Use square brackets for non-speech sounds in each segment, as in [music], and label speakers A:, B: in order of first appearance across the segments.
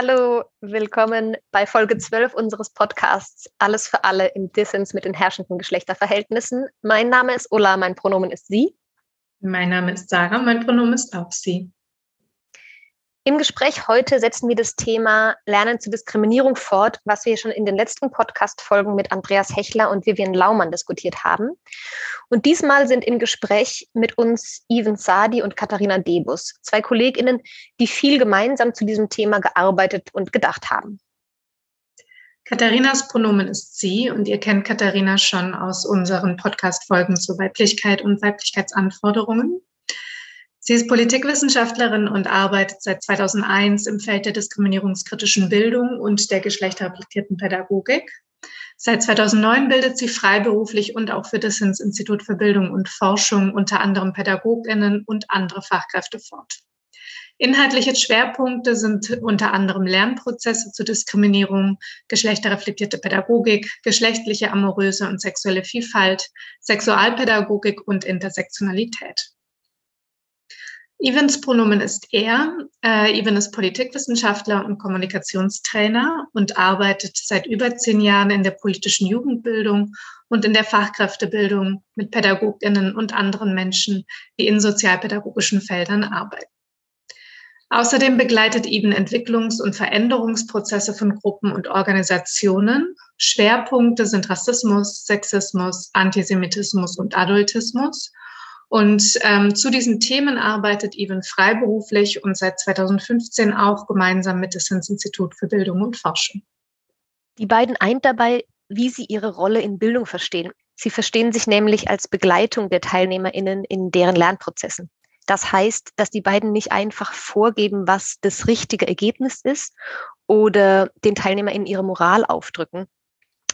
A: Hallo, willkommen bei Folge 12 unseres Podcasts Alles für alle im Dissens mit den herrschenden Geschlechterverhältnissen. Mein Name ist Ulla, mein Pronomen ist sie.
B: Mein Name ist Sarah, mein Pronomen ist auch sie.
A: Im Gespräch heute setzen wir das Thema Lernen zur Diskriminierung fort, was wir schon in den letzten Podcast-Folgen mit Andreas Hechler und Vivian Laumann diskutiert haben. Und diesmal sind im Gespräch mit uns Even Sadi und Katharina Debus, zwei KollegInnen, die viel gemeinsam zu diesem Thema gearbeitet und gedacht haben.
B: Katharinas Pronomen ist sie und ihr kennt Katharina schon aus unseren Podcast-Folgen zu Weiblichkeit und Weiblichkeitsanforderungen. Sie ist Politikwissenschaftlerin und arbeitet seit 2001 im Feld der diskriminierungskritischen Bildung und der geschlechterreflektierten Pädagogik. Seit 2009 bildet sie freiberuflich und auch für das Institut für Bildung und Forschung unter anderem Pädagoginnen und andere Fachkräfte fort. Inhaltliche Schwerpunkte sind unter anderem Lernprozesse zur Diskriminierung, geschlechterreflektierte Pädagogik, geschlechtliche, amoröse und sexuelle Vielfalt, Sexualpädagogik und Intersektionalität. Evans Pronomen ist er. Äh, Evan ist Politikwissenschaftler und Kommunikationstrainer und arbeitet seit über zehn Jahren in der politischen Jugendbildung und in der Fachkräftebildung mit Pädagoginnen und anderen Menschen, die in sozialpädagogischen Feldern arbeiten. Außerdem begleitet Even Entwicklungs- und Veränderungsprozesse von Gruppen und Organisationen. Schwerpunkte sind Rassismus, Sexismus, Antisemitismus und Adultismus. Und ähm, zu diesen Themen arbeitet Even freiberuflich und seit 2015 auch gemeinsam mit dem Sins-Institut für Bildung und Forschung.
A: Die beiden eint dabei, wie sie ihre Rolle in Bildung verstehen. Sie verstehen sich nämlich als Begleitung der TeilnehmerInnen in deren Lernprozessen. Das heißt, dass die beiden nicht einfach vorgeben, was das richtige Ergebnis ist oder den TeilnehmerInnen ihre Moral aufdrücken,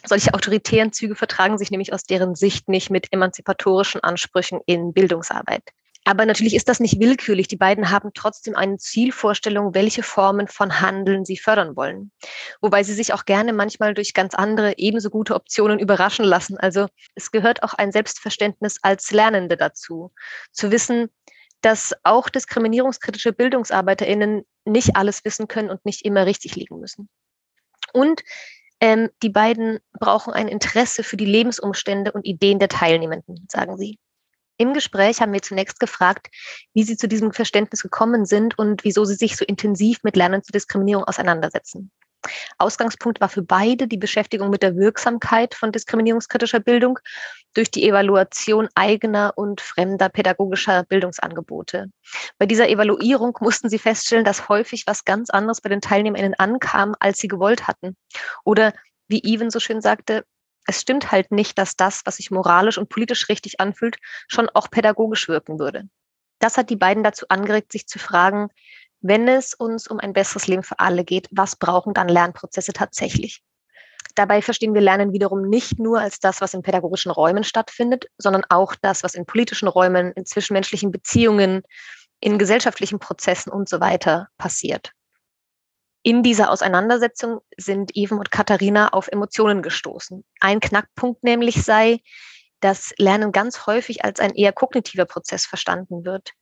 A: solche autoritären Züge vertragen sich nämlich aus deren Sicht nicht mit emanzipatorischen Ansprüchen in Bildungsarbeit. Aber natürlich ist das nicht willkürlich. Die beiden haben trotzdem eine Zielvorstellung, welche Formen von Handeln sie fördern wollen. Wobei sie sich auch gerne manchmal durch ganz andere, ebenso gute Optionen überraschen lassen. Also es gehört auch ein Selbstverständnis als Lernende dazu. Zu wissen, dass auch diskriminierungskritische BildungsarbeiterInnen nicht alles wissen können und nicht immer richtig liegen müssen. Und ähm, die beiden brauchen ein Interesse für die Lebensumstände und Ideen der Teilnehmenden, sagen sie. Im Gespräch haben wir zunächst gefragt, wie sie zu diesem Verständnis gekommen sind und wieso sie sich so intensiv mit Lernen zur Diskriminierung auseinandersetzen. Ausgangspunkt war für beide die Beschäftigung mit der Wirksamkeit von diskriminierungskritischer Bildung durch die Evaluation eigener und fremder pädagogischer Bildungsangebote. Bei dieser Evaluierung mussten sie feststellen, dass häufig was ganz anderes bei den TeilnehmerInnen ankam, als sie gewollt hatten. Oder wie Even so schön sagte, es stimmt halt nicht, dass das, was sich moralisch und politisch richtig anfühlt, schon auch pädagogisch wirken würde. Das hat die beiden dazu angeregt, sich zu fragen, wenn es uns um ein besseres Leben für alle geht, was brauchen dann Lernprozesse tatsächlich? Dabei verstehen wir Lernen wiederum nicht nur als das, was in pädagogischen Räumen stattfindet, sondern auch das, was in politischen Räumen, in zwischenmenschlichen Beziehungen, in gesellschaftlichen Prozessen und so weiter passiert. In dieser Auseinandersetzung sind Even und Katharina auf Emotionen gestoßen. Ein Knackpunkt nämlich sei, dass Lernen ganz häufig als ein eher kognitiver Prozess verstanden wird.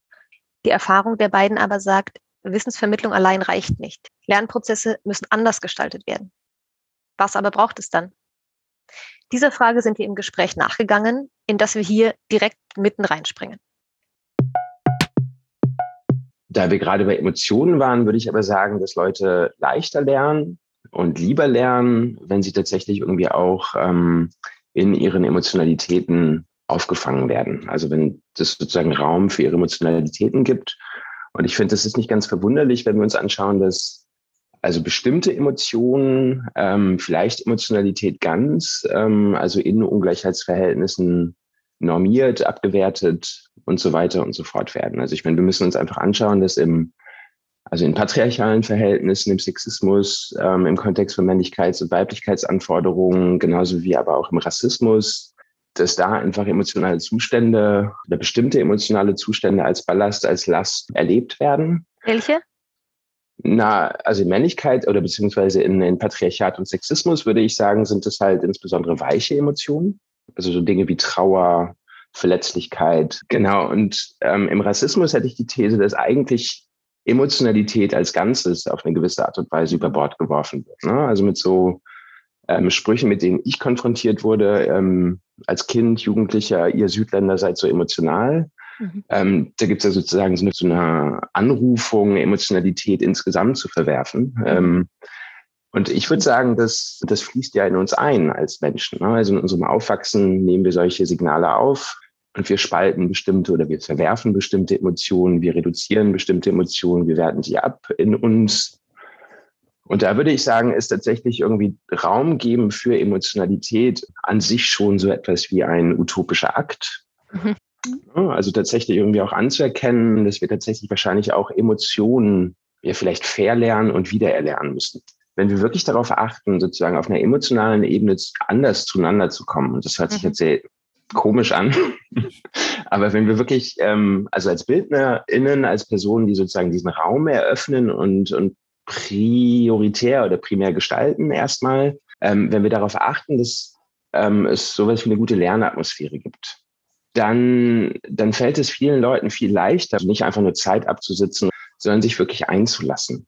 A: Die Erfahrung der beiden aber sagt, Wissensvermittlung allein reicht nicht. Lernprozesse müssen anders gestaltet werden. Was aber braucht es dann? Dieser Frage sind wir im Gespräch nachgegangen, in das wir hier direkt mitten reinspringen.
C: Da wir gerade bei Emotionen waren, würde ich aber sagen, dass Leute leichter lernen und lieber lernen, wenn sie tatsächlich irgendwie auch ähm, in ihren Emotionalitäten aufgefangen werden. Also wenn es sozusagen Raum für ihre Emotionalitäten gibt und ich finde, das ist nicht ganz verwunderlich, wenn wir uns anschauen, dass Also bestimmte Emotionen, ähm, vielleicht Emotionalität ganz, ähm, also in Ungleichheitsverhältnissen normiert, abgewertet und so weiter und so fort werden. Also ich meine, wir müssen uns einfach anschauen, dass im also in patriarchalen Verhältnissen, im Sexismus, ähm, im Kontext von Männlichkeits- und Weiblichkeitsanforderungen, genauso wie aber auch im Rassismus, dass da einfach emotionale Zustände oder bestimmte emotionale Zustände als Ballast, als Last erlebt werden.
A: Welche?
C: Na, also in Männlichkeit oder beziehungsweise in, in Patriarchat und Sexismus würde ich sagen, sind es halt insbesondere weiche Emotionen. Also so Dinge wie Trauer, Verletzlichkeit. Genau. Und ähm, im Rassismus hätte ich die These, dass eigentlich Emotionalität als Ganzes auf eine gewisse Art und Weise über Bord geworfen wird. Ne? Also mit so ähm, Sprüchen, mit denen ich konfrontiert wurde, ähm, als Kind, Jugendlicher, ihr Südländer seid so emotional. Mhm. Ähm, da gibt es ja sozusagen so eine, so eine, Anrufung, Emotionalität insgesamt zu verwerfen. Mhm. Ähm, und ich würde sagen, das, das fließt ja in uns ein als Menschen. Ne? Also in unserem Aufwachsen nehmen wir solche Signale auf und wir spalten bestimmte oder wir verwerfen bestimmte Emotionen, wir reduzieren bestimmte Emotionen, wir werten sie ab in uns. Und da würde ich sagen, ist tatsächlich irgendwie Raum geben für Emotionalität an sich schon so etwas wie ein utopischer Akt. Mhm. Also tatsächlich irgendwie auch anzuerkennen, dass wir tatsächlich wahrscheinlich auch Emotionen ja vielleicht verlernen und wiedererlernen müssen. Wenn wir wirklich darauf achten, sozusagen auf einer emotionalen Ebene anders zueinander zu kommen, und das hört sich mhm. jetzt sehr komisch an, [laughs] aber wenn wir wirklich, ähm, also als BildnerInnen, als Personen, die sozusagen diesen Raum eröffnen und, und prioritär oder primär gestalten erstmal, ähm, wenn wir darauf achten, dass ähm, es sowas wie eine gute Lernatmosphäre gibt, dann, dann fällt es vielen Leuten viel leichter, nicht einfach nur Zeit abzusitzen, sondern sich wirklich einzulassen.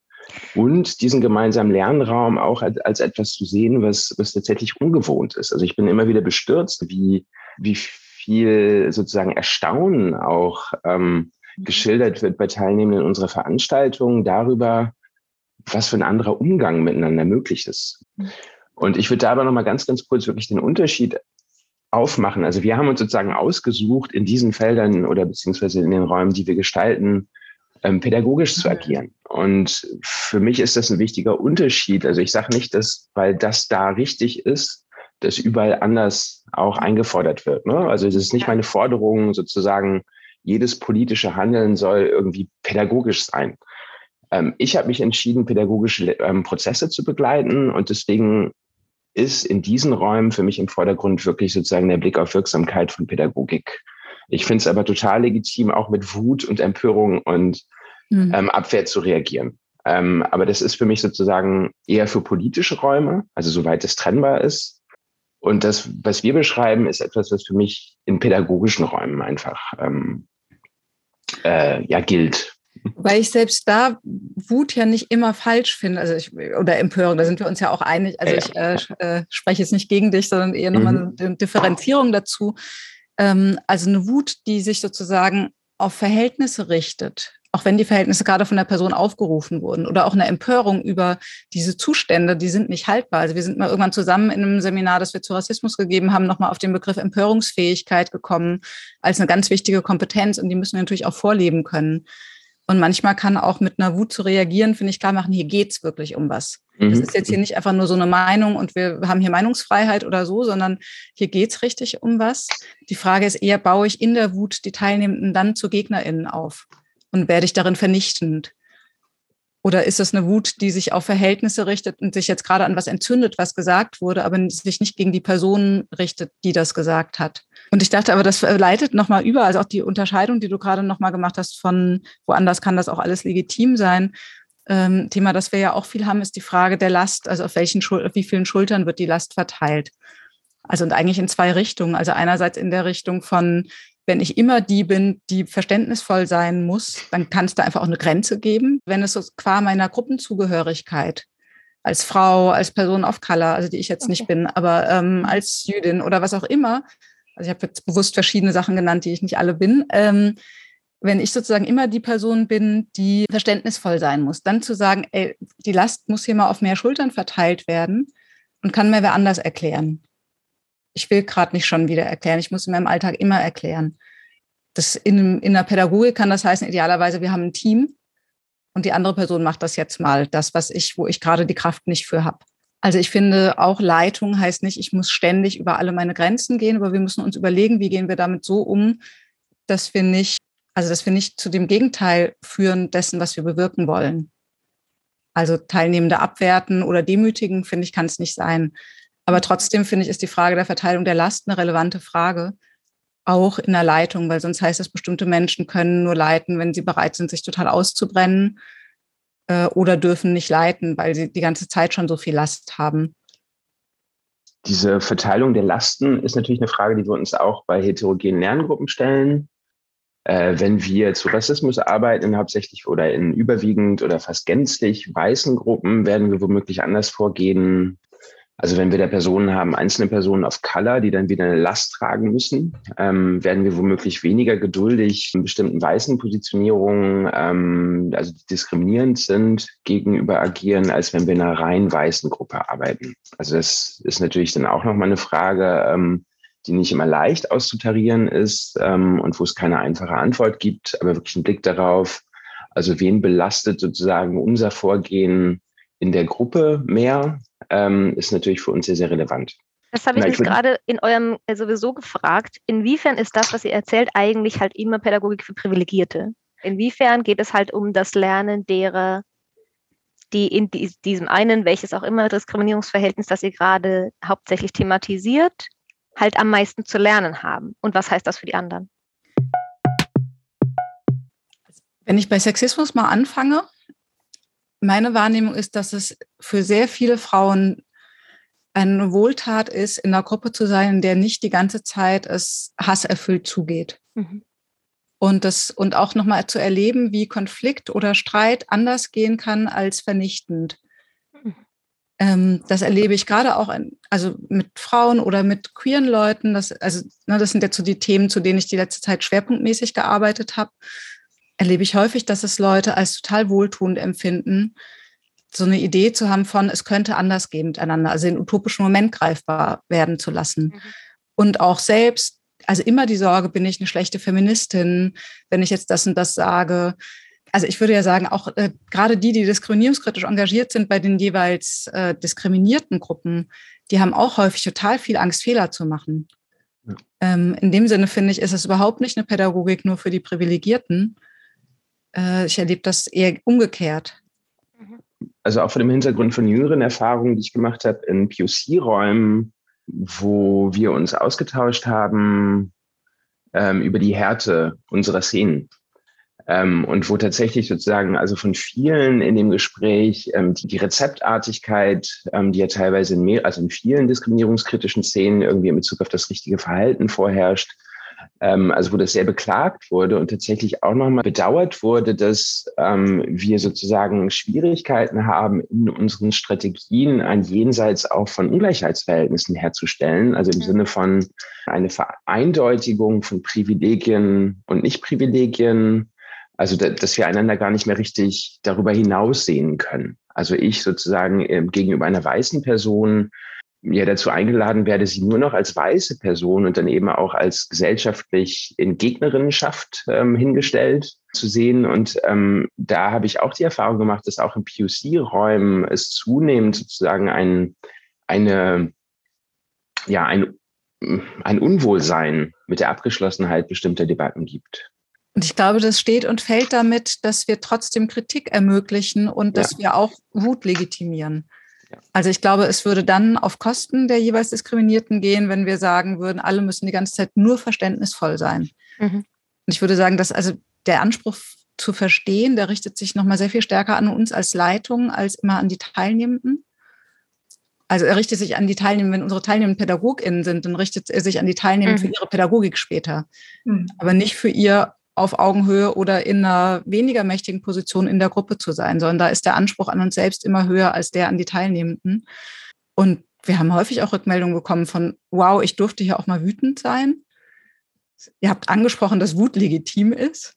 C: Und diesen gemeinsamen Lernraum auch als, als etwas zu sehen, was, was tatsächlich ungewohnt ist. Also ich bin immer wieder bestürzt, wie, wie viel sozusagen Erstaunen auch ähm, geschildert wird bei Teilnehmenden unserer Veranstaltungen darüber, was für ein anderer Umgang miteinander möglich ist. Mhm. Und ich würde da aber nochmal ganz, ganz kurz wirklich den Unterschied aufmachen. Also wir haben uns sozusagen ausgesucht, in diesen Feldern oder beziehungsweise in den Räumen, die wir gestalten, ähm, pädagogisch zu agieren. Und für mich ist das ein wichtiger Unterschied. Also ich sage nicht, dass, weil das da richtig ist, dass überall anders auch eingefordert wird. Ne? Also es ist nicht meine Forderung, sozusagen, jedes politische Handeln soll irgendwie pädagogisch sein. Ähm, ich habe mich entschieden, pädagogische ähm, Prozesse zu begleiten und deswegen ist in diesen Räumen für mich im Vordergrund wirklich sozusagen der Blick auf Wirksamkeit von Pädagogik. Ich finde es aber total legitim, auch mit Wut und Empörung und mhm. ähm, Abwehr zu reagieren. Ähm, aber das ist für mich sozusagen eher für politische Räume, also soweit es trennbar ist. Und das, was wir beschreiben, ist etwas, was für mich in pädagogischen Räumen einfach ähm, äh, ja gilt.
D: Weil ich selbst da Wut ja nicht immer falsch finde, also ich, oder Empörung, da sind wir uns ja auch einig. Also ich äh, äh, spreche jetzt nicht gegen dich, sondern eher nochmal mhm. eine Differenzierung dazu. Ähm, also eine Wut, die sich sozusagen auf Verhältnisse richtet, auch wenn die Verhältnisse gerade von der Person aufgerufen wurden oder auch eine Empörung über diese Zustände, die sind nicht haltbar. Also wir sind mal irgendwann zusammen in einem Seminar, das wir zu Rassismus gegeben haben, nochmal auf den Begriff Empörungsfähigkeit gekommen als eine ganz wichtige Kompetenz und die müssen wir natürlich auch vorleben können. Und manchmal kann auch mit einer Wut zu reagieren, finde ich klar machen, hier geht's wirklich um was. Mhm. Das ist jetzt hier nicht einfach nur so eine Meinung und wir haben hier Meinungsfreiheit oder so, sondern hier geht's richtig um was. Die Frage ist eher, baue ich in der Wut die Teilnehmenden dann zu GegnerInnen auf und werde ich darin vernichtend? Oder ist es eine Wut, die sich auf Verhältnisse richtet und sich jetzt gerade an was entzündet, was gesagt wurde, aber sich nicht gegen die Person richtet, die das gesagt hat? Und ich dachte aber, das leitet nochmal über, also auch die Unterscheidung, die du gerade nochmal gemacht hast von woanders kann das auch alles legitim sein. Ähm, Thema, das wir ja auch viel haben, ist die Frage der Last, also auf welchen Schul auf wie vielen Schultern wird die Last verteilt? Also und eigentlich in zwei Richtungen. Also einerseits in der Richtung von, wenn ich immer die bin, die verständnisvoll sein muss, dann kann es da einfach auch eine Grenze geben. Wenn es so qua meiner Gruppenzugehörigkeit als Frau, als Person of Color, also die ich jetzt okay. nicht bin, aber ähm, als Jüdin oder was auch immer, also ich habe jetzt bewusst verschiedene Sachen genannt, die ich nicht alle bin, ähm, wenn ich sozusagen immer die Person bin, die verständnisvoll sein muss, dann zu sagen, ey, die Last muss hier mal auf mehr Schultern verteilt werden und kann mir wer anders erklären ich will gerade nicht schon wieder erklären, ich muss in meinem Alltag immer erklären. Das in, in der Pädagogik kann das heißen, idealerweise, wir haben ein Team, und die andere Person macht das jetzt mal, das, was ich, wo ich gerade die Kraft nicht für habe. Also ich finde, auch Leitung heißt nicht, ich muss ständig über alle meine Grenzen gehen, aber wir müssen uns überlegen, wie gehen wir damit so um, dass wir nicht, also dass wir nicht zu dem Gegenteil führen dessen, was wir bewirken wollen. Also Teilnehmende abwerten oder demütigen, finde ich, kann es nicht sein. Aber trotzdem finde ich, ist die Frage der Verteilung der Last eine relevante Frage, auch in der Leitung, weil sonst heißt es, bestimmte Menschen können nur leiten, wenn sie bereit sind, sich total auszubrennen äh, oder dürfen nicht leiten, weil sie die ganze Zeit schon so viel Last haben.
C: Diese Verteilung der Lasten ist natürlich eine Frage, die wir uns auch bei heterogenen Lerngruppen stellen. Äh, wenn wir zu Rassismus arbeiten, hauptsächlich oder in überwiegend oder fast gänzlich weißen Gruppen, werden wir womöglich anders vorgehen also wenn wir da Personen haben, einzelne Personen of Color, die dann wieder eine Last tragen müssen, ähm, werden wir womöglich weniger geduldig in bestimmten weißen Positionierungen, ähm, also diskriminierend sind, gegenüber agieren, als wenn wir in einer rein weißen Gruppe arbeiten. Also das ist natürlich dann auch nochmal eine Frage, ähm, die nicht immer leicht auszutarieren ist ähm, und wo es keine einfache Antwort gibt, aber wirklich einen Blick darauf, also wen belastet sozusagen unser Vorgehen in der Gruppe mehr, ähm, ist natürlich für uns sehr, sehr relevant.
A: Das habe ich mich gerade in eurem äh, sowieso gefragt. Inwiefern ist das, was ihr erzählt, eigentlich halt immer Pädagogik für Privilegierte? Inwiefern geht es halt um das Lernen derer, die in diesem einen, welches auch immer Diskriminierungsverhältnis, das ihr gerade hauptsächlich thematisiert, halt am meisten zu lernen haben? Und was heißt das für die anderen?
D: Wenn ich bei Sexismus mal anfange, meine Wahrnehmung ist, dass es für sehr viele Frauen eine Wohltat ist, in einer Gruppe zu sein, in der nicht die ganze Zeit es hasserfüllt zugeht. Mhm. Und, das, und auch nochmal zu erleben, wie Konflikt oder Streit anders gehen kann als vernichtend. Mhm. Ähm, das erlebe ich gerade auch in, also mit Frauen oder mit queeren Leuten. Das, also, ne, das sind jetzt so die Themen, zu denen ich die letzte Zeit schwerpunktmäßig gearbeitet habe erlebe ich häufig, dass es Leute als total wohltuend empfinden, so eine Idee zu haben von, es könnte anders gehen miteinander, also den utopischen Moment greifbar werden zu lassen. Mhm. Und auch selbst, also immer die Sorge, bin ich eine schlechte Feministin, wenn ich jetzt das und das sage. Also ich würde ja sagen, auch äh, gerade die, die diskriminierungskritisch engagiert sind bei den jeweils äh, diskriminierten Gruppen, die haben auch häufig total viel Angst, Fehler zu machen. Ja. Ähm, in dem Sinne finde ich, ist es überhaupt nicht eine Pädagogik nur für die Privilegierten, äh, ich erlebe das eher umgekehrt.
C: Also auch vor dem Hintergrund von jüngeren Erfahrungen, die ich gemacht habe in POC-Räumen, wo wir uns ausgetauscht haben ähm, über die Härte unserer Szenen. Ähm, und wo tatsächlich sozusagen also von vielen in dem Gespräch ähm, die, die, Rezeptartigkeit, ähm, die ja teilweise in mehr, also in vielen diskriminierungskritischen Szenen irgendwie in Bezug auf das richtige Verhalten vorherrscht, ähm, also wo das sehr beklagt wurde und tatsächlich auch nochmal bedauert wurde, dass ähm, wir sozusagen Schwierigkeiten haben, in unseren Strategien ein Jenseits auch von Ungleichheitsverhältnissen herzustellen. Also im mhm. Sinne von eine Vereindeutigung von Privilegien und Nichtprivilegien. Also dass wir einander gar nicht mehr richtig darüber hinaus sehen können. Also ich sozusagen äh, gegenüber einer weißen Person ja dazu eingeladen werde, sie nur noch als weiße Person und dann eben auch als gesellschaftlich in Gegnerinnenschaft ähm, hingestellt zu sehen. Und ähm, da habe ich auch die Erfahrung gemacht, dass auch in POC-Räumen es zunehmend sozusagen ein, eine, ja, ein, ein Unwohlsein mit der Abgeschlossenheit bestimmter Debatten gibt.
D: Und ich glaube, das steht und fällt damit, dass wir trotzdem Kritik ermöglichen und dass ja. wir auch Wut legitimieren. Also ich glaube, es würde dann auf Kosten der jeweils Diskriminierten gehen, wenn wir sagen würden, alle müssen die ganze Zeit nur verständnisvoll sein. Mhm. Und ich würde sagen, dass also der Anspruch zu verstehen, der richtet sich nochmal sehr viel stärker an uns als Leitung als immer an die Teilnehmenden. Also er richtet sich an die Teilnehmenden, wenn unsere Teilnehmenden PädagogInnen sind, dann richtet er sich an die Teilnehmenden mhm. für ihre Pädagogik später, mhm. aber nicht für ihr auf Augenhöhe oder in einer weniger mächtigen Position in der Gruppe zu sein, sondern da ist der Anspruch an uns selbst immer höher als der an die Teilnehmenden. Und wir haben häufig auch Rückmeldungen bekommen von, wow, ich durfte hier auch mal wütend sein. Ihr habt angesprochen, dass Wut legitim ist.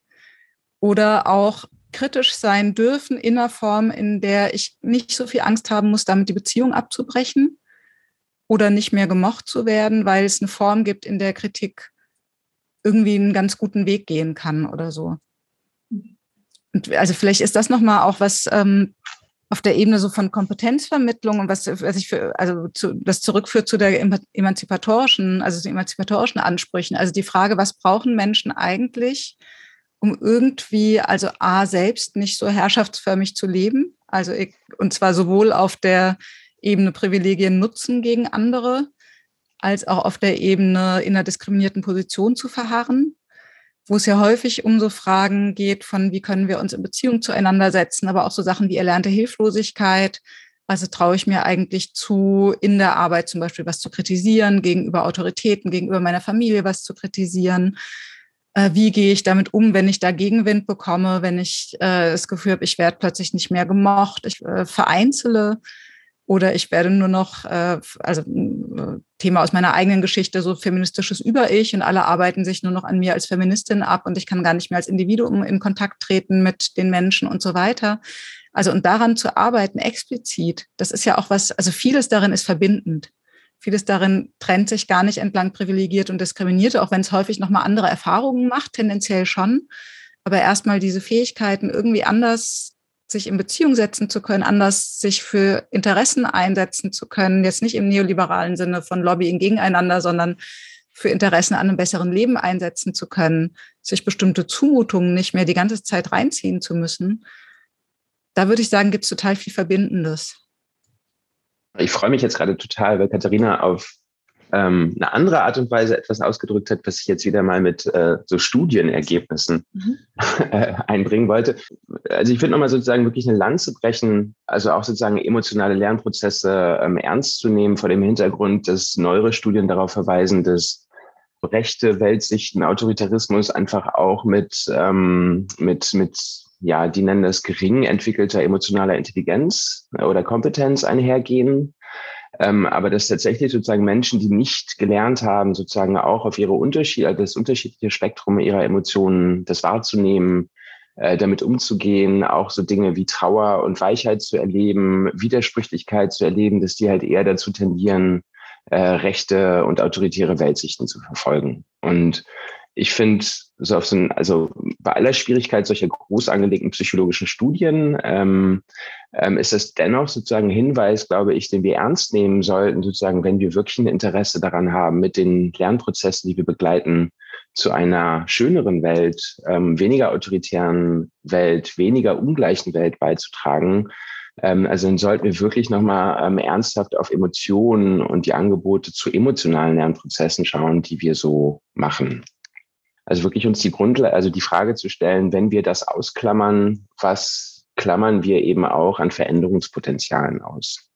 D: Oder auch kritisch sein dürfen in einer Form, in der ich nicht so viel Angst haben muss, damit die Beziehung abzubrechen oder nicht mehr gemocht zu werden, weil es eine Form gibt, in der Kritik irgendwie einen ganz guten Weg gehen kann oder so. Und also vielleicht ist das nochmal auch was ähm, auf der Ebene so von Kompetenzvermittlung und was, was ich für, also zu, das zurückführt zu der emanzipatorischen, also zu emanzipatorischen Ansprüchen. Also die Frage, was brauchen Menschen eigentlich, um irgendwie, also A, selbst nicht so herrschaftsförmig zu leben, also ich, und zwar sowohl auf der Ebene Privilegien nutzen gegen andere, als auch auf der Ebene in einer diskriminierten Position zu verharren wo es ja häufig um so Fragen geht von, wie können wir uns in Beziehung zueinander setzen, aber auch so Sachen wie erlernte Hilflosigkeit. Also traue ich mir eigentlich zu, in der Arbeit zum Beispiel was zu kritisieren, gegenüber Autoritäten, gegenüber meiner Familie was zu kritisieren. Äh, wie gehe ich damit um, wenn ich da Gegenwind bekomme, wenn ich äh, das Gefühl habe, ich werde plötzlich nicht mehr gemocht, ich äh, vereinzele oder ich werde nur noch, äh, also äh, Thema aus meiner eigenen Geschichte, so feministisches Über-Ich und alle arbeiten sich nur noch an mir als Feministin ab und ich kann gar nicht mehr als Individuum in Kontakt treten mit den Menschen und so weiter. Also und daran zu arbeiten explizit, das ist ja auch was, also vieles darin ist verbindend. Vieles darin trennt sich gar nicht entlang privilegiert und diskriminiert, auch wenn es häufig nochmal andere Erfahrungen macht, tendenziell schon. Aber erstmal diese Fähigkeiten irgendwie anders sich in Beziehung setzen zu können, anders sich für Interessen einsetzen zu können, jetzt nicht im neoliberalen Sinne von Lobbying gegeneinander, sondern für Interessen an einem besseren Leben einsetzen zu können, sich bestimmte Zumutungen nicht mehr die ganze Zeit reinziehen zu müssen. Da würde ich sagen, gibt es total viel Verbindendes.
C: Ich freue mich jetzt gerade total, weil Katharina auf ähm, eine andere Art und Weise etwas ausgedrückt hat, was ich jetzt wieder mal mit äh, so Studienergebnissen mhm. [laughs] äh, einbringen wollte. Also ich würde nochmal sozusagen wirklich eine Lanze brechen, also auch sozusagen emotionale Lernprozesse ähm, ernst zu nehmen vor dem Hintergrund, dass neuere Studien darauf verweisen, dass rechte Weltsichten, Autoritarismus einfach auch mit, ähm, mit, mit ja, die nennen das gering entwickelter emotionaler Intelligenz oder Kompetenz einhergehen. Ähm, aber dass tatsächlich sozusagen Menschen, die nicht gelernt haben, sozusagen auch auf ihre Unterschiede, das unterschiedliche Spektrum ihrer Emotionen, das wahrzunehmen, äh, damit umzugehen, auch so Dinge wie Trauer und Weichheit zu erleben, Widersprüchlichkeit zu erleben, dass die halt eher dazu tendieren, äh, rechte und autoritäre Weltsichten zu verfolgen. Und ich finde, so auf so ein, also bei aller Schwierigkeit solcher groß angelegten psychologischen Studien ähm, ähm, ist es dennoch sozusagen ein Hinweis, glaube ich, den wir ernst nehmen sollten, sozusagen, wenn wir wirklich ein Interesse daran haben, mit den Lernprozessen, die wir begleiten, zu einer schöneren Welt, ähm, weniger autoritären Welt, weniger ungleichen Welt beizutragen. Ähm, also dann sollten wir wirklich nochmal ähm, ernsthaft auf Emotionen und die Angebote zu emotionalen Lernprozessen schauen, die wir so machen. Also wirklich uns die Grundlage, also die Frage zu stellen, wenn wir das ausklammern, was klammern wir eben auch an Veränderungspotenzialen aus?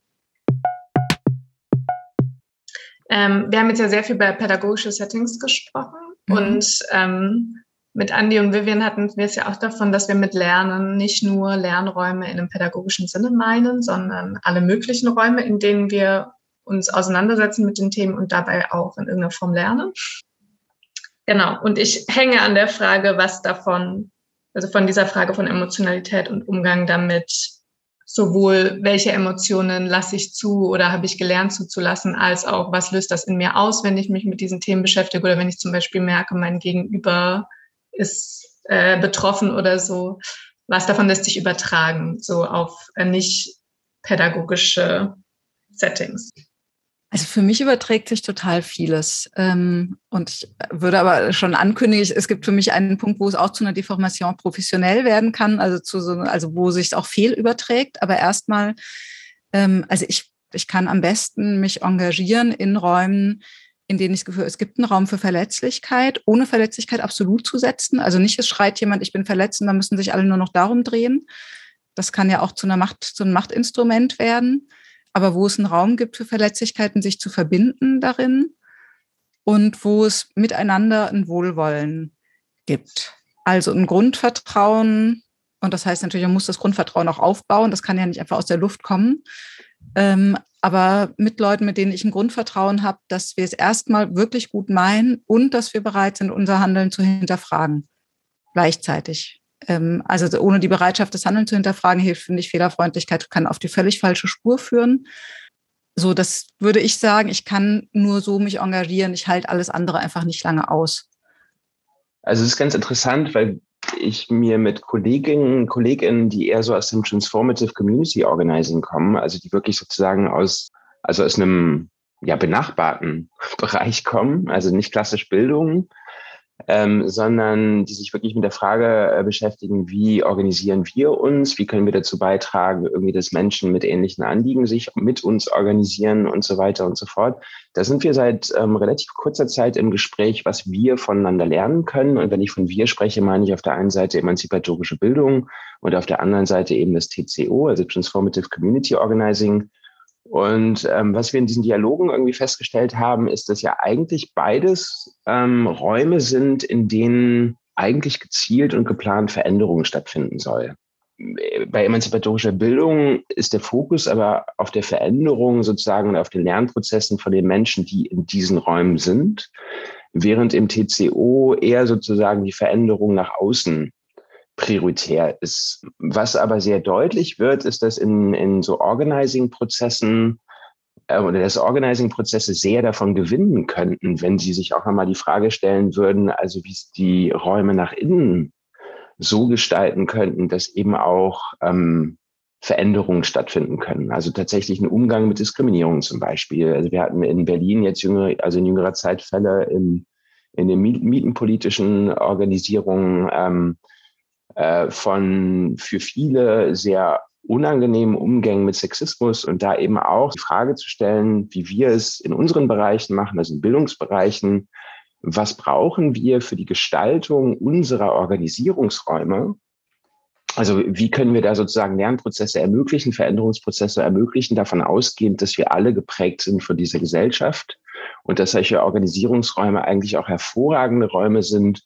B: Ähm, wir haben jetzt ja sehr viel über pädagogische Settings gesprochen mhm. und ähm, mit Andy und Vivian hatten wir es ja auch davon, dass wir mit Lernen nicht nur Lernräume in einem pädagogischen Sinne meinen, sondern alle möglichen Räume, in denen wir uns auseinandersetzen mit den Themen und dabei auch in irgendeiner Form lernen. Genau. Und ich hänge an der Frage, was davon, also von dieser Frage von Emotionalität und Umgang damit, sowohl welche Emotionen lasse ich zu oder habe ich gelernt zuzulassen, als auch was löst das in mir aus, wenn ich mich mit diesen Themen beschäftige oder wenn ich zum Beispiel merke, mein Gegenüber ist äh, betroffen oder so. Was davon lässt sich übertragen, so auf äh, nicht pädagogische Settings?
D: Also für mich überträgt sich total vieles. Ähm, und ich würde aber schon ankündigen, es gibt für mich einen Punkt, wo es auch zu einer Deformation professionell werden kann, also zu so, also wo sich auch fehl überträgt. Aber erstmal, ähm, also ich, ich kann am besten mich engagieren in Räumen, in denen ich das Gefühl, es gibt einen Raum für Verletzlichkeit, ohne Verletzlichkeit absolut zu setzen. Also nicht, es schreit jemand, ich bin verletzt und dann müssen sich alle nur noch darum drehen. Das kann ja auch zu einer Macht, zu einem Machtinstrument werden aber wo es einen Raum gibt für Verletzlichkeiten, sich zu verbinden darin und wo es miteinander ein Wohlwollen gibt. Also ein Grundvertrauen, und das heißt natürlich, man muss das Grundvertrauen auch aufbauen, das kann ja nicht einfach aus der Luft kommen. Ähm, aber mit Leuten, mit denen ich ein Grundvertrauen habe, dass wir es erstmal wirklich gut meinen und dass wir bereit sind, unser Handeln zu hinterfragen. Gleichzeitig. Ähm, also ohne die Bereitschaft, das Handeln zu hinterfragen, hilft, finde ich, Fehlerfreundlichkeit kann auf die völlig falsche Spur führen. So, das würde ich sagen, ich kann nur so mich engagieren, ich halte alles andere einfach nicht lange aus.
C: Also es ist ganz interessant, weil ich mir mit Kolleginnen, Kolleginnen, die eher so aus dem Transformative Community Organizing kommen, also die wirklich sozusagen aus, also aus einem ja, benachbarten [laughs] Bereich kommen, also nicht klassisch Bildung, ähm, sondern die sich wirklich mit der Frage äh, beschäftigen, wie organisieren wir uns, wie können wir dazu beitragen, irgendwie, dass Menschen mit ähnlichen Anliegen sich mit uns organisieren und so weiter und so fort. Da sind wir seit ähm, relativ kurzer Zeit im Gespräch, was wir voneinander lernen können. Und wenn ich von wir spreche, meine ich auf der einen Seite emanzipatorische Bildung und auf der anderen Seite eben das TCO, also Transformative Community Organizing und ähm, was wir in diesen Dialogen irgendwie festgestellt haben, ist, dass ja eigentlich beides ähm, Räume sind, in denen eigentlich gezielt und geplant Veränderungen stattfinden soll. Bei emanzipatorischer Bildung ist der Fokus aber auf der Veränderung sozusagen und auf den Lernprozessen von den Menschen, die in diesen Räumen sind, während im TCO eher sozusagen die Veränderung nach außen prioritär ist. Was aber sehr deutlich wird, ist, dass in, in so Organizing-Prozessen äh, oder dass Organizing-Prozesse sehr davon gewinnen könnten, wenn sie sich auch einmal die Frage stellen würden, also wie sie die Räume nach innen so gestalten könnten, dass eben auch ähm, Veränderungen stattfinden können. Also tatsächlich ein Umgang mit Diskriminierung zum Beispiel. Also wir hatten in Berlin jetzt jüngere, also in jüngerer Zeit Fälle im, in den mietenpolitischen Organisierungen, ähm, äh, von für viele sehr unangenehmen Umgängen mit Sexismus und da eben auch die Frage zu stellen, wie wir es in unseren Bereichen machen, also in Bildungsbereichen, was brauchen wir für die Gestaltung unserer Organisierungsräume? Also wie können wir da sozusagen Lernprozesse ermöglichen, Veränderungsprozesse ermöglichen, davon ausgehend, dass wir alle geprägt sind von dieser Gesellschaft und dass solche Organisierungsräume eigentlich auch hervorragende Räume sind,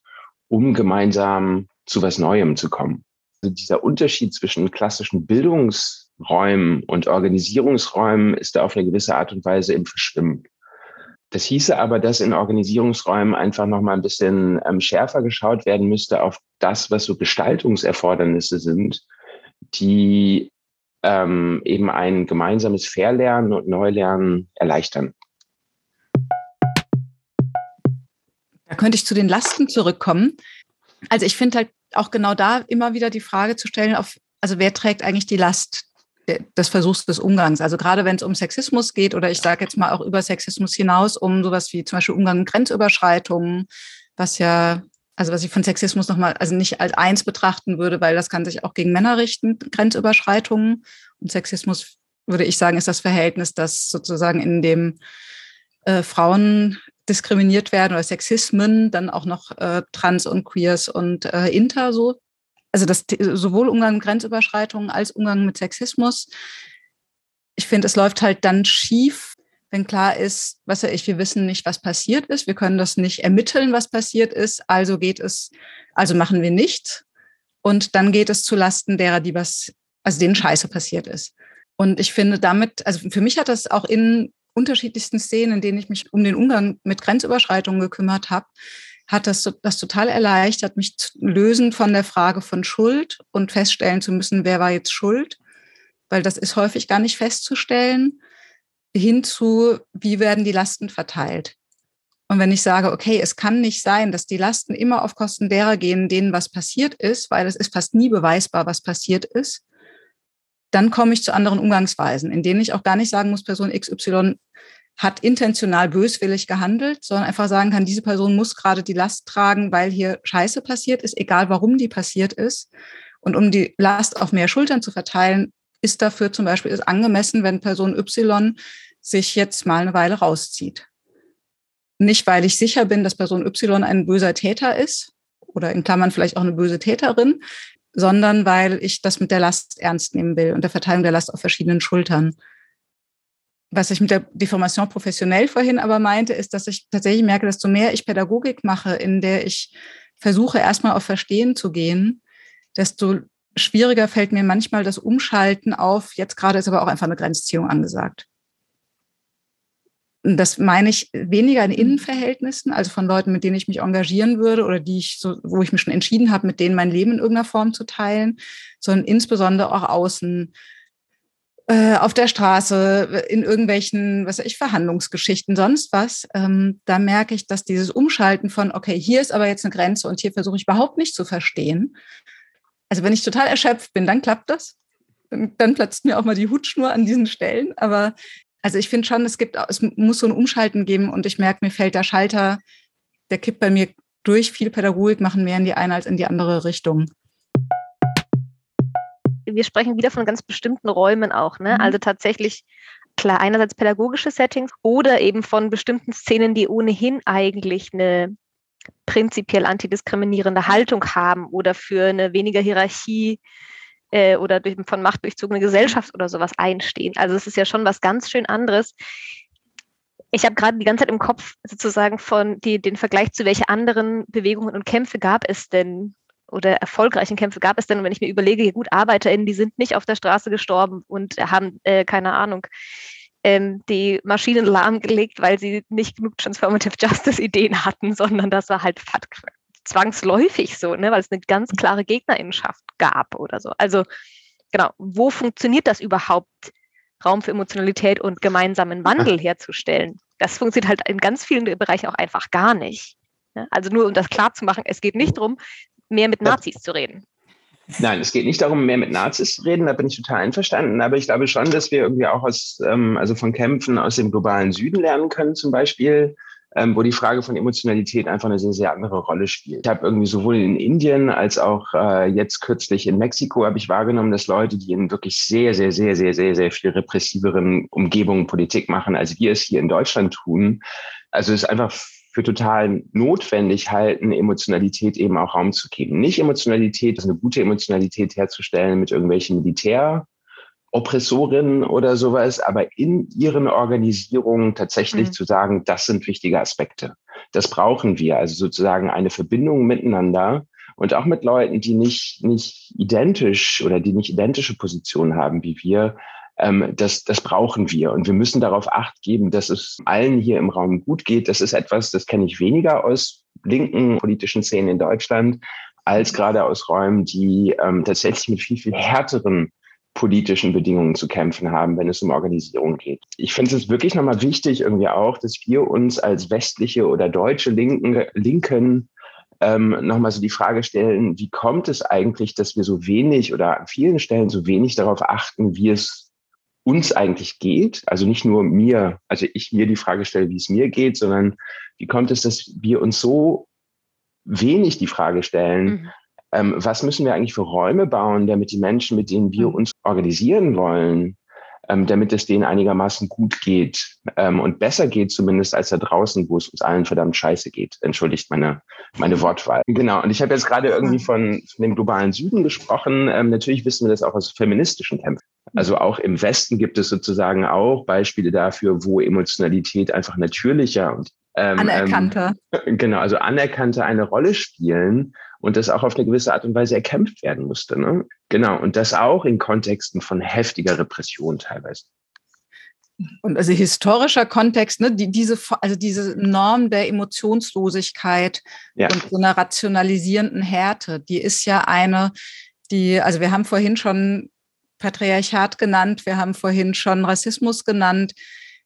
C: um gemeinsam zu was Neuem zu kommen. Also dieser Unterschied zwischen klassischen Bildungsräumen und Organisierungsräumen ist da auf eine gewisse Art und Weise im Verschwimmen. Das hieße aber, dass in Organisierungsräumen einfach noch mal ein bisschen ähm, schärfer geschaut werden müsste auf das, was so Gestaltungserfordernisse sind, die ähm, eben ein gemeinsames Verlernen und Neulernen erleichtern.
D: Da könnte ich zu den Lasten zurückkommen. Also ich finde halt auch genau da immer wieder die Frage zu stellen, auf, also wer trägt eigentlich die Last des Versuchs des Umgangs? Also gerade wenn es um Sexismus geht oder ich sage jetzt mal auch über Sexismus hinaus, um sowas wie zum Beispiel Umgang mit Grenzüberschreitungen, was ja, also was ich von Sexismus nochmal, also nicht als eins betrachten würde, weil das kann sich auch gegen Männer richten, Grenzüberschreitungen. Und Sexismus, würde ich sagen, ist das Verhältnis, das sozusagen in dem äh, Frauen diskriminiert werden oder Sexismen, dann auch noch äh, Trans und Queers und äh, Inter so. Also das sowohl Umgang mit Grenzüberschreitungen als Umgang mit Sexismus. Ich finde, es läuft halt dann schief, wenn klar ist, was ja ich, wir wissen nicht, was passiert ist. Wir können das nicht ermitteln, was passiert ist. Also geht es, also machen wir nichts. Und dann geht es zu Lasten derer, die was, also denen Scheiße passiert ist. Und ich finde damit, also für mich hat das auch in unterschiedlichsten Szenen, in denen ich mich um den Umgang mit Grenzüberschreitungen gekümmert habe, hat das das total erleichtert, mich zu lösen von der Frage von Schuld und feststellen zu müssen, wer war jetzt schuld, weil das ist häufig gar nicht festzustellen, hinzu, wie werden die Lasten verteilt. Und wenn ich sage, okay, es kann nicht sein, dass die Lasten immer auf Kosten derer gehen, denen was passiert ist, weil es ist fast nie beweisbar, was passiert ist, dann komme ich zu anderen Umgangsweisen, in denen ich auch gar nicht sagen muss, Person XY hat intentional böswillig gehandelt, sondern einfach sagen kann, diese Person muss gerade die Last tragen, weil hier Scheiße passiert ist, egal warum die passiert ist. Und um die Last auf mehr Schultern zu verteilen, ist dafür zum Beispiel ist angemessen, wenn Person Y sich jetzt mal eine Weile rauszieht. Nicht, weil ich sicher bin, dass Person Y ein böser Täter ist oder in Klammern vielleicht auch eine böse Täterin, sondern weil ich das mit der Last ernst nehmen will und der Verteilung der Last auf verschiedenen Schultern. Was ich mit der Deformation professionell vorhin aber meinte, ist, dass ich tatsächlich merke, desto mehr ich Pädagogik mache, in der ich versuche, erstmal auf Verstehen zu gehen, desto schwieriger fällt mir manchmal das Umschalten auf, jetzt gerade ist aber auch einfach eine Grenzziehung angesagt das meine ich weniger in mhm. Innenverhältnissen, also von Leuten, mit denen ich mich engagieren würde oder die ich so, wo ich mich schon entschieden habe, mit denen mein Leben in irgendeiner Form zu teilen, sondern insbesondere auch außen. äh, auf der Straße, in irgendwelchen, was weiß ich, Verhandlungsgeschichten, sonst was, ähm, da merke ich, dass dieses Umschalten von, okay, hier ist aber jetzt eine Grenze und hier versuche ich überhaupt nicht zu verstehen. Also wenn ich total erschöpft bin, dann klappt das. Dann, dann platzt mir auch mal die Hutschnur an diesen Stellen. Aber also ich finde schon, es gibt, es muss so ein Umschalten geben und ich merke, mir fällt der Schalter, der kippt bei mir durch viel Pädagogik machen mehr in die eine als in die andere Richtung
A: wir sprechen wieder von ganz bestimmten Räumen auch. Ne? Mhm. Also tatsächlich, klar, einerseits pädagogische Settings oder eben von bestimmten Szenen, die ohnehin eigentlich eine prinzipiell antidiskriminierende Haltung haben oder für eine weniger Hierarchie äh, oder durch, von Macht durchzogene Gesellschaft oder sowas einstehen. Also es ist ja schon was ganz schön anderes. Ich habe gerade die ganze Zeit im Kopf sozusagen von die, den Vergleich zu welche anderen Bewegungen und Kämpfe gab es denn oder erfolgreichen Kämpfe gab es denn? Und wenn ich mir überlege, gut, ArbeiterInnen, die sind nicht auf der Straße gestorben und haben, äh, keine Ahnung, ähm, die Maschinen [laughs] lahmgelegt, weil sie nicht genug Transformative Justice Ideen hatten, sondern das war halt zwangsläufig so, ne, weil es eine ganz klare Gegnerinnenschaft gab oder so. Also genau, wo funktioniert das überhaupt, Raum für Emotionalität und gemeinsamen Wandel herzustellen? Das funktioniert halt in ganz vielen Bereichen auch einfach gar nicht. Ne? Also nur um das klar zu machen, es geht nicht darum, mehr mit Nazis zu reden.
C: Nein, es geht nicht darum, mehr mit Nazis zu reden, da bin ich total einverstanden. Aber ich glaube schon, dass wir irgendwie auch aus, ähm, also von Kämpfen aus dem globalen Süden lernen können, zum Beispiel, ähm, wo die Frage von Emotionalität einfach eine sehr, sehr andere Rolle spielt. Ich habe irgendwie sowohl in Indien als auch äh, jetzt kürzlich in Mexiko habe ich wahrgenommen, dass Leute, die in wirklich sehr, sehr, sehr, sehr, sehr, sehr viel repressiveren Umgebungen Politik machen, als wir es hier in Deutschland tun. Also es ist einfach für total notwendig halten, Emotionalität eben auch Raum zu geben. Nicht Emotionalität, also eine gute Emotionalität herzustellen mit irgendwelchen Militäroppressorinnen oder sowas, aber in ihren Organisierungen tatsächlich mhm. zu sagen, das sind wichtige Aspekte. Das brauchen wir, also sozusagen eine Verbindung miteinander und auch mit Leuten, die nicht, nicht identisch oder die nicht identische Positionen haben wie wir, ähm, das, das brauchen wir. Und wir müssen darauf acht geben, dass es allen hier im Raum gut geht. Das ist etwas, das kenne ich weniger aus linken politischen Szenen in Deutschland, als gerade aus Räumen, die ähm, tatsächlich mit viel, viel härteren politischen Bedingungen zu kämpfen haben, wenn es um Organisierung geht. Ich finde es wirklich nochmal wichtig irgendwie auch, dass wir uns als westliche oder deutsche Linken, Linken ähm, nochmal so die Frage stellen, wie kommt es eigentlich, dass wir so wenig oder an vielen Stellen so wenig darauf achten, wie es uns eigentlich geht. Also nicht nur mir, also ich mir die Frage stelle, wie es mir geht, sondern wie kommt es, dass wir uns so wenig die Frage stellen, mhm. Ähm, was müssen wir eigentlich für Räume bauen, damit die Menschen, mit denen wir mhm. uns organisieren wollen, ähm, damit es denen einigermaßen gut geht ähm, und besser geht zumindest als da draußen, wo es uns allen verdammt scheiße geht. Entschuldigt meine, meine Wortwahl. Genau, und ich habe jetzt gerade irgendwie von, von dem globalen Süden gesprochen. Ähm, natürlich wissen wir das auch aus feministischen Kämpfen. Also auch im Westen gibt es sozusagen auch Beispiele dafür, wo Emotionalität einfach natürlicher und
D: ähm, anerkannter.
C: Ähm, genau, also anerkannter eine Rolle spielen und das auch auf eine gewisse Art und Weise erkämpft werden musste. Ne? Genau, und das auch in Kontexten von heftiger Repression teilweise.
D: Und also historischer Kontext, ne, die, diese, also diese Norm der Emotionslosigkeit ja. und so einer rationalisierenden Härte, die ist ja eine, die, also wir haben vorhin schon Patriarchat genannt, wir haben vorhin schon Rassismus genannt,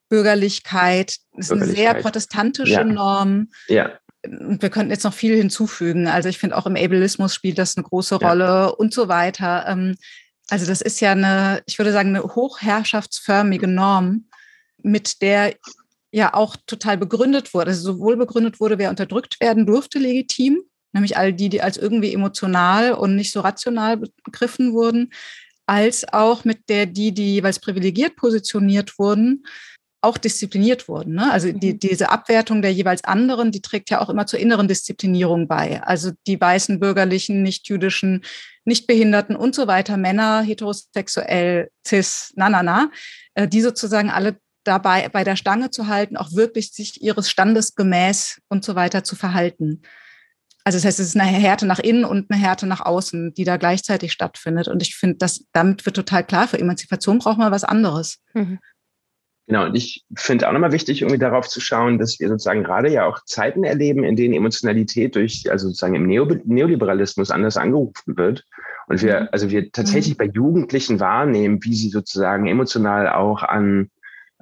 D: Bürgerlichkeit, ist eine sehr protestantische ja. Norm.
C: Ja.
D: Und wir könnten jetzt noch viel hinzufügen. Also ich finde auch im Ableismus spielt das eine große Rolle ja. und so weiter. Ähm, also das ist ja eine, ich würde sagen, eine hochherrschaftsförmige Norm, mit der ja auch total begründet wurde. Also sowohl begründet wurde, wer unterdrückt werden durfte, legitim, nämlich all die, die als irgendwie emotional und nicht so rational begriffen wurden, als auch mit der die, die jeweils privilegiert positioniert wurden, auch diszipliniert wurden. Ne? Also die, mhm. diese Abwertung der jeweils anderen, die trägt ja auch immer zur inneren Disziplinierung bei. Also die weißen, bürgerlichen, nicht-jüdischen, nicht-behinderten und so weiter, Männer, heterosexuell, cis, na, na, na, äh, die sozusagen alle dabei bei der Stange zu halten, auch wirklich sich ihres Standes gemäß und so weiter zu verhalten. Also das heißt, es ist eine Härte nach innen und eine Härte nach außen, die da gleichzeitig stattfindet. Und ich finde, dass damit wird total klar, für Emanzipation braucht man was anderes. Mhm.
C: Genau, und ich finde auch nochmal wichtig, irgendwie darauf zu schauen, dass wir sozusagen gerade ja auch Zeiten erleben, in denen Emotionalität durch, also sozusagen im Neo Neoliberalismus anders angerufen wird. Und wir, mhm. also wir tatsächlich mhm. bei Jugendlichen wahrnehmen, wie sie sozusagen emotional auch an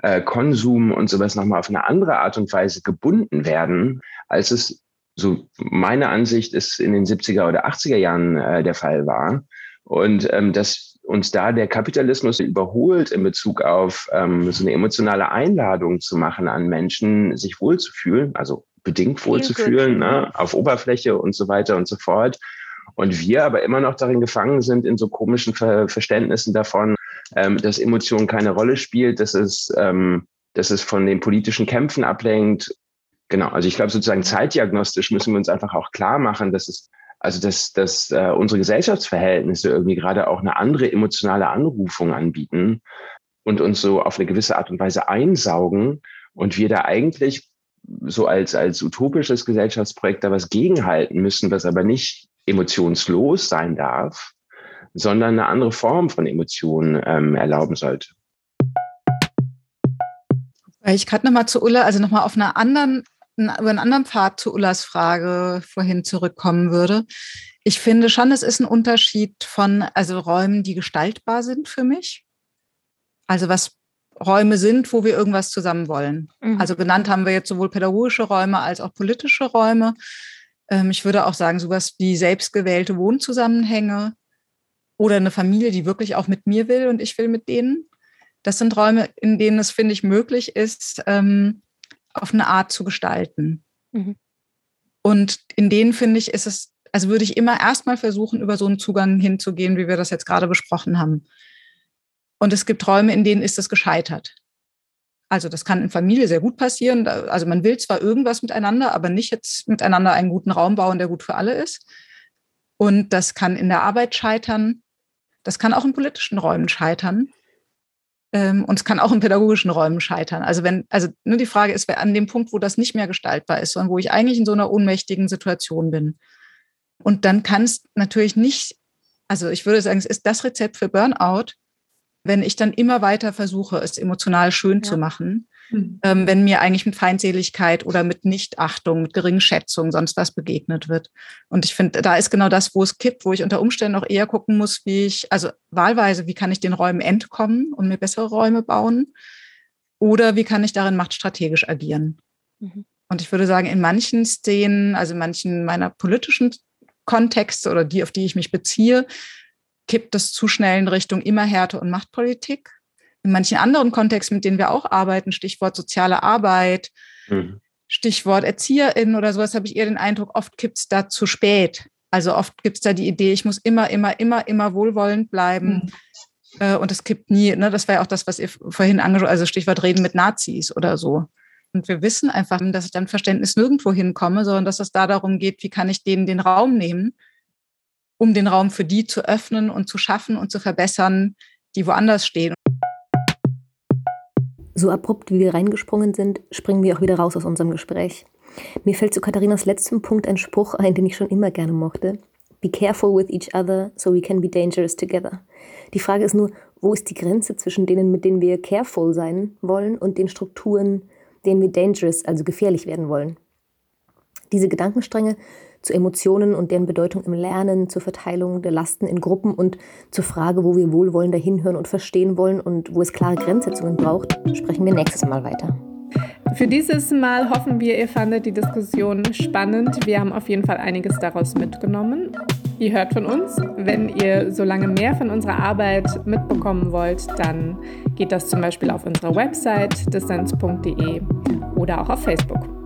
C: äh, Konsum und sowas nochmal auf eine andere Art und Weise gebunden werden, als es so meine Ansicht ist in den 70er oder 80er Jahren äh, der Fall war. Und ähm, dass uns da der Kapitalismus überholt in Bezug auf ähm, so eine emotionale Einladung zu machen an Menschen, sich wohlzufühlen, also bedingt wohlzufühlen, ne, auf Oberfläche und so weiter und so fort. Und wir aber immer noch darin gefangen sind, in so komischen Ver Verständnissen davon, ähm, dass Emotion keine Rolle spielt, dass es, ähm, dass es von den politischen Kämpfen ablenkt. Genau, also ich glaube sozusagen zeitdiagnostisch müssen wir uns einfach auch klar machen, dass es also dass, dass äh, unsere Gesellschaftsverhältnisse irgendwie gerade auch eine andere emotionale Anrufung anbieten und uns so auf eine gewisse Art und Weise einsaugen und wir da eigentlich so als, als utopisches Gesellschaftsprojekt da was gegenhalten müssen, was aber nicht emotionslos sein darf, sondern eine andere Form von Emotionen ähm, erlauben sollte.
D: Ich gerade nochmal zu Ulla, also nochmal auf einer anderen über einen anderen Pfad zu Ullas Frage vorhin zurückkommen würde. Ich finde schon, es ist ein Unterschied von, also Räumen, die gestaltbar sind für mich. Also was Räume sind, wo wir irgendwas zusammen wollen. Mhm. Also genannt haben wir jetzt sowohl pädagogische Räume als auch politische Räume. Ähm, ich würde auch sagen, sowas wie selbstgewählte Wohnzusammenhänge oder eine Familie, die wirklich auch mit mir will und ich will mit denen. Das sind Räume, in denen es, finde ich, möglich ist, ähm, auf eine Art zu gestalten. Mhm. Und in denen finde ich, ist es, also würde ich immer erstmal versuchen, über so einen Zugang hinzugehen, wie wir das jetzt gerade besprochen haben. Und es gibt Räume, in denen ist es gescheitert. Also das kann in Familie sehr gut passieren. Also man will zwar irgendwas miteinander, aber nicht jetzt miteinander einen guten Raum bauen, der gut für alle ist. Und das kann in der Arbeit scheitern. Das kann auch in politischen Räumen scheitern. Ähm, und es kann auch in pädagogischen Räumen scheitern. Also wenn, also nur ne, die Frage ist, wer an dem Punkt, wo das nicht mehr gestaltbar ist, sondern wo ich eigentlich in so einer ohnmächtigen Situation bin. Und dann kann es natürlich nicht, also ich würde sagen, es ist das Rezept für Burnout, wenn ich dann immer weiter versuche, es emotional schön ja. zu machen mhm. ähm, wenn mir eigentlich mit Feindseligkeit oder mit Nichtachtung, mit Geringschätzung sonst was begegnet wird. Und ich finde, da ist genau das, wo es kippt, wo ich unter Umständen auch eher gucken muss, wie ich, also wahlweise, wie kann ich den Räumen entkommen und mir bessere Räume bauen? Oder wie kann ich darin machtstrategisch agieren? Mhm. Und ich würde sagen, in manchen Szenen, also in manchen meiner politischen Kontexte oder die, auf die ich mich beziehe, kippt es zu schnell in Richtung immer Härte und Machtpolitik in manchen anderen Kontexten, mit denen wir auch arbeiten, Stichwort soziale Arbeit, mhm. Stichwort Erzieherin oder sowas, habe ich eher den Eindruck, oft kippt es da zu spät. Also oft gibt es da die Idee, ich muss immer, immer, immer, immer wohlwollend bleiben. Mhm. Äh, und es kippt nie, ne, das war ja auch das, was ihr vorhin angesprochen also Stichwort Reden mit Nazis oder so. Und wir wissen einfach, dass ich dann Verständnis nirgendwo hinkomme, sondern dass es da darum geht, wie kann ich denen den Raum nehmen, um den Raum für die zu öffnen und zu schaffen und zu verbessern, die woanders stehen.
A: So abrupt, wie wir reingesprungen sind, springen wir auch wieder raus aus unserem Gespräch. Mir fällt zu Katharinas letztem Punkt ein Spruch ein, den ich schon immer gerne mochte. Be careful with each other, so we can be dangerous together. Die Frage ist nur, wo ist die Grenze zwischen denen, mit denen wir careful sein wollen und den Strukturen, denen wir dangerous, also gefährlich werden wollen? Diese Gedankenstränge zu Emotionen und deren Bedeutung im Lernen, zur Verteilung der Lasten in Gruppen und zur Frage, wo wir wohlwollender hinhören und verstehen wollen und wo es klare Grenzsetzungen braucht, sprechen wir nächstes Mal weiter.
B: Für dieses Mal hoffen wir, ihr fandet die Diskussion spannend. Wir haben auf jeden Fall einiges daraus mitgenommen. Ihr hört von uns. Wenn ihr so lange mehr von unserer Arbeit mitbekommen wollt, dann geht das zum Beispiel auf unserer Website distanz.de oder auch auf Facebook.